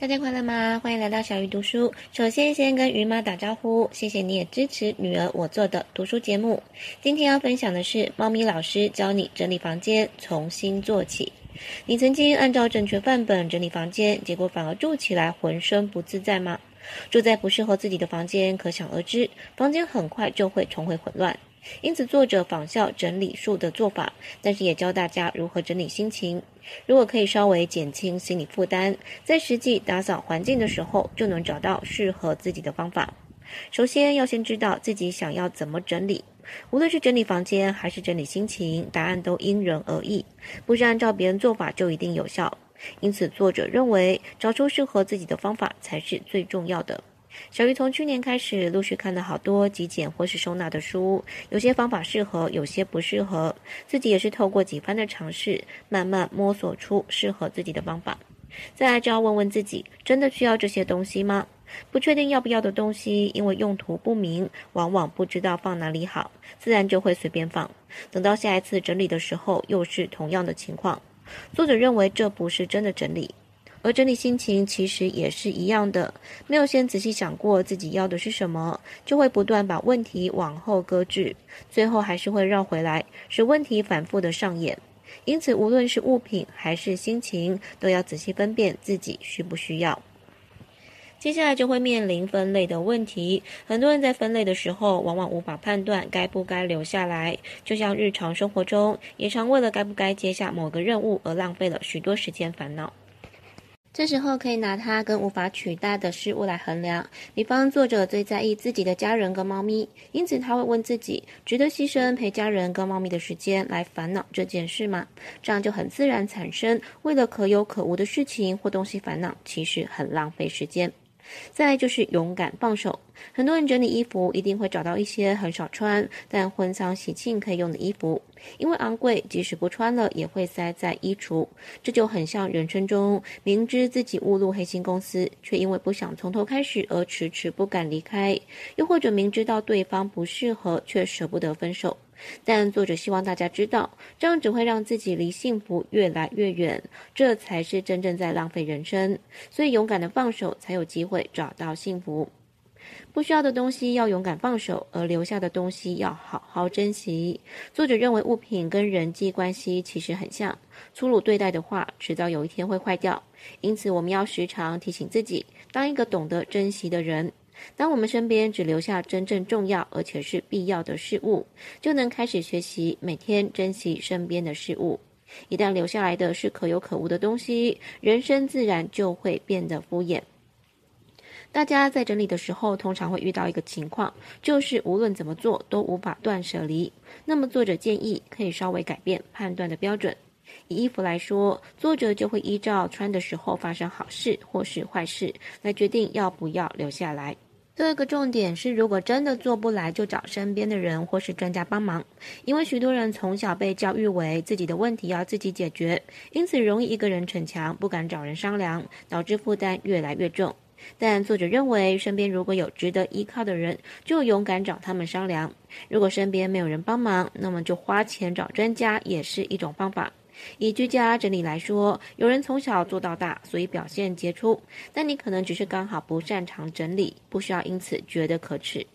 大家快乐吗？欢迎来到小鱼读书。首先，先跟鱼妈打招呼，谢谢你也支持女儿我做的读书节目。今天要分享的是，猫咪老师教你整理房间，从新做起。你曾经按照正确范本整理房间，结果反而住起来浑身不自在吗？住在不适合自己的房间，可想而知，房间很快就会重回混乱。因此，作者仿效整理术的做法，但是也教大家如何整理心情。如果可以稍微减轻心理负担，在实际打扫环境的时候，就能找到适合自己的方法。首先要先知道自己想要怎么整理，无论是整理房间还是整理心情，答案都因人而异，不是按照别人做法就一定有效。因此，作者认为找出适合自己的方法才是最重要的。小鱼从去年开始陆续看了好多极简或是收纳的书，有些方法适合，有些不适合。自己也是透过几番的尝试，慢慢摸索出适合自己的方法。再来就要问问自己，真的需要这些东西吗？不确定要不要的东西，因为用途不明，往往不知道放哪里好，自然就会随便放。等到下一次整理的时候，又是同样的情况。作者认为这不是真的整理。而整理心情其实也是一样的，没有先仔细想过自己要的是什么，就会不断把问题往后搁置，最后还是会绕回来，使问题反复的上演。因此，无论是物品还是心情，都要仔细分辨自己需不需要。接下来就会面临分类的问题，很多人在分类的时候，往往无法判断该不该留下来，就像日常生活中，也常为了该不该接下某个任务而浪费了许多时间烦恼。这时候可以拿它跟无法取代的事物来衡量，比方作者最在意自己的家人跟猫咪，因此他会问自己：值得牺牲陪家人跟猫咪的时间来烦恼这件事吗？这样就很自然产生为了可有可无的事情或东西烦恼，其实很浪费时间。再来就是勇敢放手。很多人整理衣服，一定会找到一些很少穿但婚丧喜庆可以用的衣服，因为昂贵，即使不穿了也会塞在衣橱。这就很像人生中明知自己误入黑心公司，却因为不想从头开始而迟迟不敢离开，又或者明知道对方不适合，却舍不得分手。但作者希望大家知道，这样只会让自己离幸福越来越远，这才是真正在浪费人生。所以勇敢的放手，才有机会找到幸福。不需要的东西要勇敢放手，而留下的东西要好好珍惜。作者认为物品跟人际关系其实很像，粗鲁对待的话，迟早有一天会坏掉。因此，我们要时常提醒自己，当一个懂得珍惜的人。当我们身边只留下真正重要而且是必要的事物，就能开始学习每天珍惜身边的事物。一旦留下来的是可有可无的东西，人生自然就会变得敷衍。大家在整理的时候，通常会遇到一个情况，就是无论怎么做都无法断舍离。那么作者建议可以稍微改变判断的标准。以衣服来说，作者就会依照穿的时候发生好事或是坏事来决定要不要留下来。第二个重点是，如果真的做不来，就找身边的人或是专家帮忙。因为许多人从小被教育为自己的问题要自己解决，因此容易一个人逞强，不敢找人商量，导致负担越来越重。但作者认为，身边如果有值得依靠的人，就勇敢找他们商量；如果身边没有人帮忙，那么就花钱找专家也是一种方法。以居家整理来说，有人从小做到大，所以表现杰出。但你可能只是刚好不擅长整理，不需要因此觉得可耻。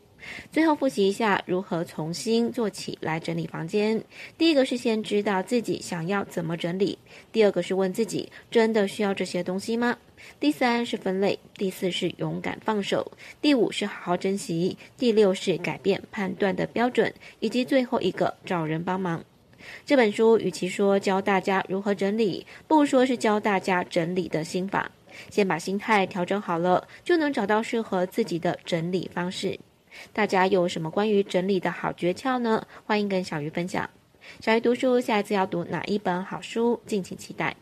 最后复习一下如何从新做起来整理房间。第一个是先知道自己想要怎么整理；第二个是问自己真的需要这些东西吗？第三是分类；第四是勇敢放手；第五是好好珍惜；第六是改变判断的标准；以及最后一个找人帮忙。这本书与其说教大家如何整理，不如说是教大家整理的心法。先把心态调整好了，就能找到适合自己的整理方式。大家有什么关于整理的好诀窍呢？欢迎跟小鱼分享。小鱼读书，下一次要读哪一本好书？敬请期待。